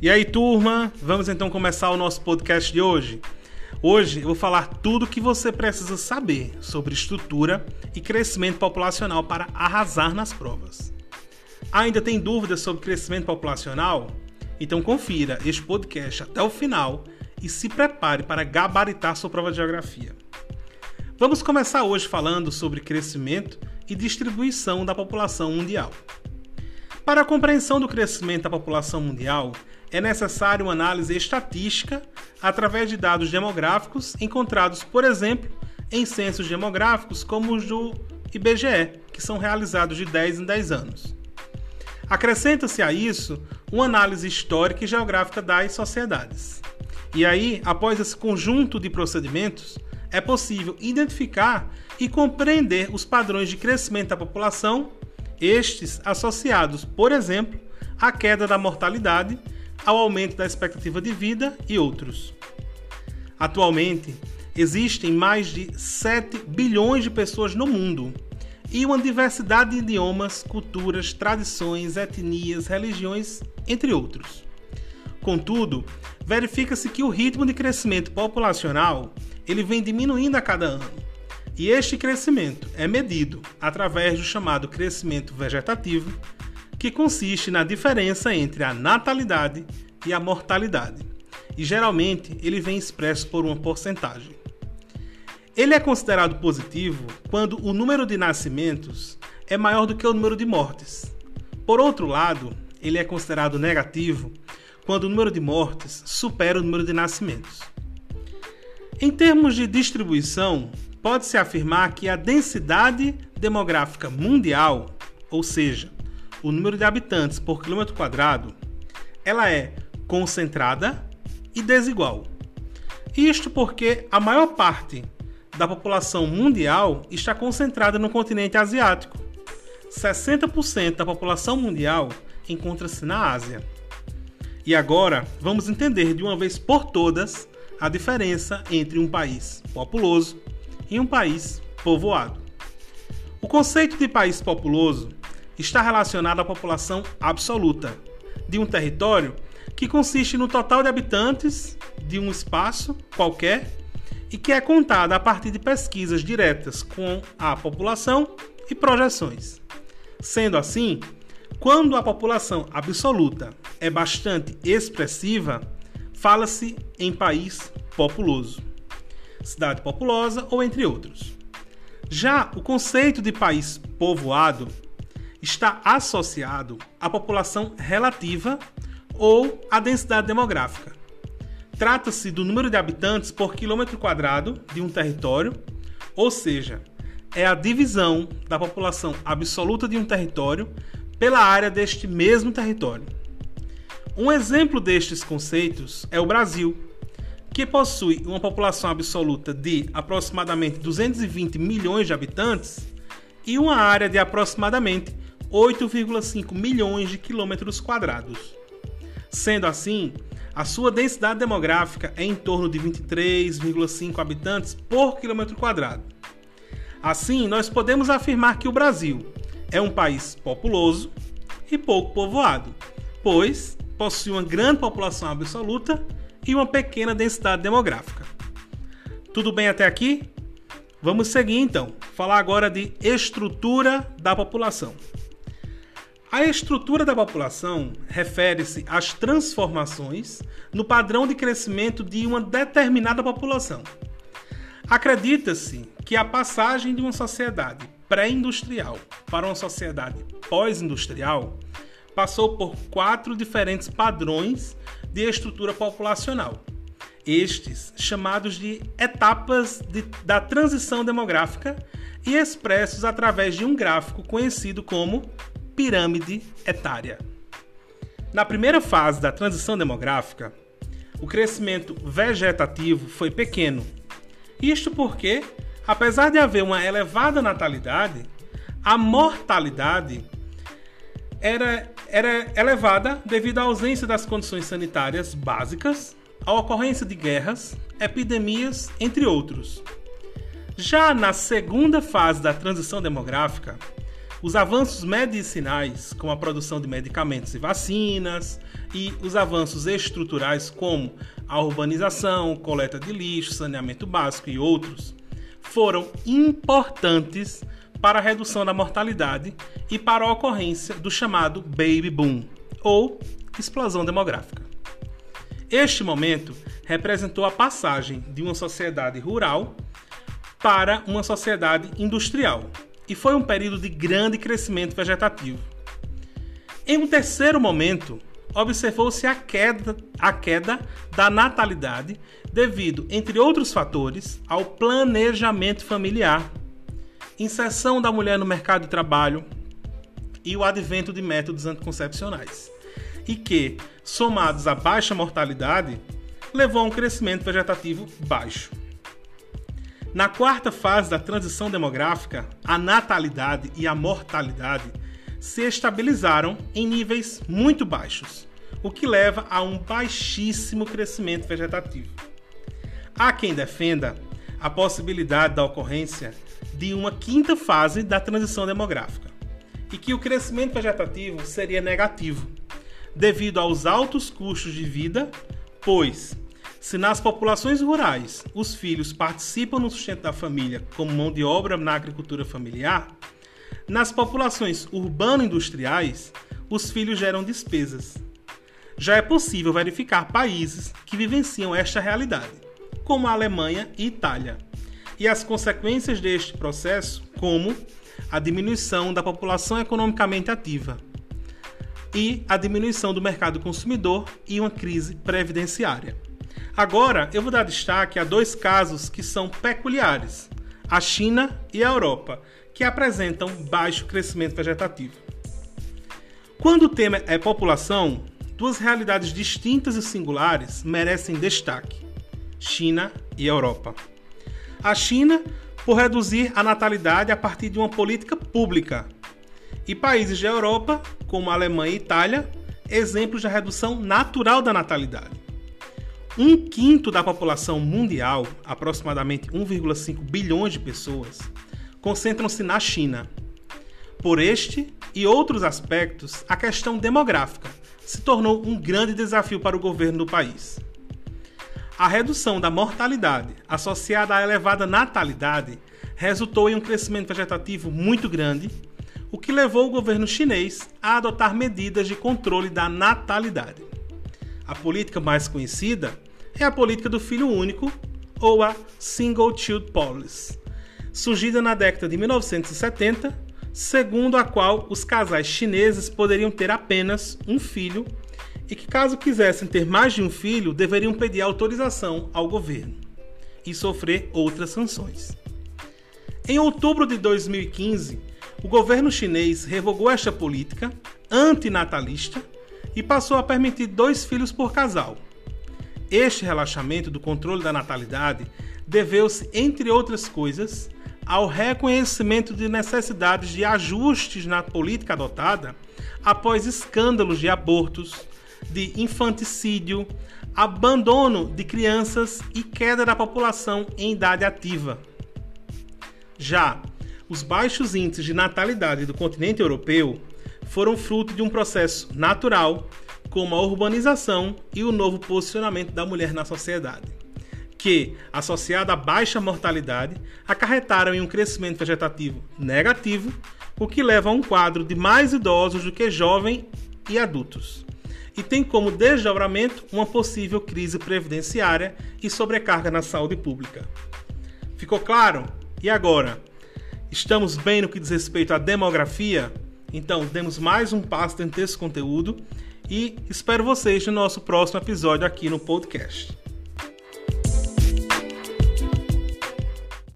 E aí, turma, vamos então começar o nosso podcast de hoje. Hoje eu vou falar tudo o que você precisa saber sobre estrutura e crescimento populacional para arrasar nas provas. Ainda tem dúvidas sobre crescimento populacional? Então confira este podcast até o final e se prepare para gabaritar sua prova de geografia. Vamos começar hoje falando sobre crescimento e distribuição da população mundial. Para a compreensão do crescimento da população mundial, é necessário uma análise estatística através de dados demográficos encontrados, por exemplo, em censos demográficos como os do IBGE, que são realizados de 10 em 10 anos. Acrescenta-se a isso uma análise histórica e geográfica das sociedades. E aí, após esse conjunto de procedimentos, é possível identificar e compreender os padrões de crescimento da população, estes associados, por exemplo, à queda da mortalidade, ao aumento da expectativa de vida e outros. Atualmente, existem mais de 7 bilhões de pessoas no mundo e uma diversidade de idiomas, culturas, tradições, etnias, religiões, entre outros. Contudo, verifica-se que o ritmo de crescimento populacional ele vem diminuindo a cada ano. E este crescimento é medido através do chamado crescimento vegetativo, que consiste na diferença entre a natalidade e a mortalidade. E geralmente ele vem expresso por uma porcentagem. Ele é considerado positivo quando o número de nascimentos é maior do que o número de mortes. Por outro lado, ele é considerado negativo quando o número de mortes supera o número de nascimentos. Em termos de distribuição, pode-se afirmar que a densidade demográfica mundial, ou seja, o número de habitantes por quilômetro quadrado, ela é concentrada e desigual. Isto porque a maior parte da população mundial está concentrada no continente asiático. 60% da população mundial encontra-se na Ásia. E agora vamos entender de uma vez por todas a diferença entre um país populoso e um país povoado. O conceito de país populoso está relacionado à população absoluta de um território que consiste no total de habitantes de um espaço qualquer e que é contada a partir de pesquisas diretas com a população e projeções. Sendo assim, quando a população absoluta é bastante expressiva, fala-se em país populoso, cidade populosa ou entre outros. Já o conceito de país povoado está associado à população relativa ou à densidade demográfica. Trata-se do número de habitantes por quilômetro quadrado de um território, ou seja, é a divisão da população absoluta de um território pela área deste mesmo território. Um exemplo destes conceitos é o Brasil, que possui uma população absoluta de aproximadamente 220 milhões de habitantes e uma área de aproximadamente 8,5 milhões de quilômetros quadrados. Sendo assim, a sua densidade demográfica é em torno de 23,5 habitantes por quilômetro quadrado. Assim, nós podemos afirmar que o Brasil é um país populoso e pouco povoado, pois possui uma grande população absoluta e uma pequena densidade demográfica. Tudo bem até aqui? Vamos seguir então. Falar agora de estrutura da população. A estrutura da população refere-se às transformações no padrão de crescimento de uma determinada população. Acredita-se que a passagem de uma sociedade pré-industrial para uma sociedade pós-industrial passou por quatro diferentes padrões de estrutura populacional. Estes chamados de etapas de, da transição demográfica e expressos através de um gráfico conhecido como pirâmide etária. Na primeira fase da transição demográfica, o crescimento vegetativo foi pequeno. Isto porque, apesar de haver uma elevada natalidade, a mortalidade era, era elevada devido à ausência das condições sanitárias básicas, à ocorrência de guerras, epidemias, entre outros. Já na segunda fase da transição demográfica, Os avanços medicinais, como a produção de medicamentos e vacinas, e os avanços estruturais, como a urbanização, coleta de lixo, saneamento básico e outros, foram importantes para a redução da mortalidade e para a ocorrência do chamado baby boom, ou explosão demográfica. Este momento representou a passagem de uma sociedade rural para uma sociedade industrial e foi um período de grande crescimento vegetativo. Em um terceiro momento, observou-se a queda, a queda da natalidade devido, entre outros fatores, ao planejamento familiar, inserção da mulher no mercado de trabalho e o advento de métodos anticoncepcionais, e que, somados à baixa mortalidade, levou a um crescimento vegetativo baixo. Na quarta fase da transição demográfica, a natalidade e a mortalidade se estabilizaram em níveis muito baixos, o que leva a um baixíssimo crescimento vegetativo. Há quem defenda a possibilidade da ocorrência de uma quinta fase da transição demográfica e que o crescimento vegetativo seria negativo, devido aos altos custos de vida, pois se nas populações rurais os filhos participam no sustento da família como mão de obra na agricultura familiar, nas populações urbano-industriais os filhos geram despesas. Já é possível verificar países que vivenciam esta realidade, como a Alemanha e Itália, e as consequências deste processo, como a diminuição da população economicamente ativa e a diminuição do mercado consumidor e uma crise previdenciária. Agora eu vou dar destaque a dois casos que são peculiares: a China e a Europa, que apresentam baixo crescimento vegetativo. Quando o tema é população, duas realidades distintas e singulares merecem destaque: China e Europa. A China, por reduzir a natalidade a partir de uma política pública, e países da Europa, como Alemanha e Itália, exemplos da redução natural da natalidade. Um quinto da população mundial, aproximadamente 1,5 bilhões de pessoas, concentram-se na China. Por este e outros aspectos, a questão demográfica se tornou um grande desafio para o governo do país. A redução da mortalidade associada à elevada natalidade resultou em um crescimento vegetativo muito grande, o que levou o governo chinês a adotar medidas de controle da natalidade. A política mais conhecida é a política do filho único, ou a Single Child Policy, surgida na década de 1970, segundo a qual os casais chineses poderiam ter apenas um filho e que, caso quisessem ter mais de um filho, deveriam pedir autorização ao governo e sofrer outras sanções. Em outubro de 2015, o governo chinês revogou esta política antinatalista e passou a permitir dois filhos por casal, este relaxamento do controle da natalidade deveu-se, entre outras coisas, ao reconhecimento de necessidades de ajustes na política adotada após escândalos de abortos, de infanticídio, abandono de crianças e queda da população em idade ativa. Já os baixos índices de natalidade do continente europeu foram fruto de um processo natural como a urbanização e o novo posicionamento da mulher na sociedade, que, associada à baixa mortalidade, acarretaram em um crescimento vegetativo negativo, o que leva a um quadro de mais idosos do que jovens e adultos. E tem como desdobramento uma possível crise previdenciária e sobrecarga na saúde pública. Ficou claro? E agora? Estamos bem no que diz respeito à demografia? Então, demos mais um passo dentro desse conteúdo e espero vocês no nosso próximo episódio aqui no podcast.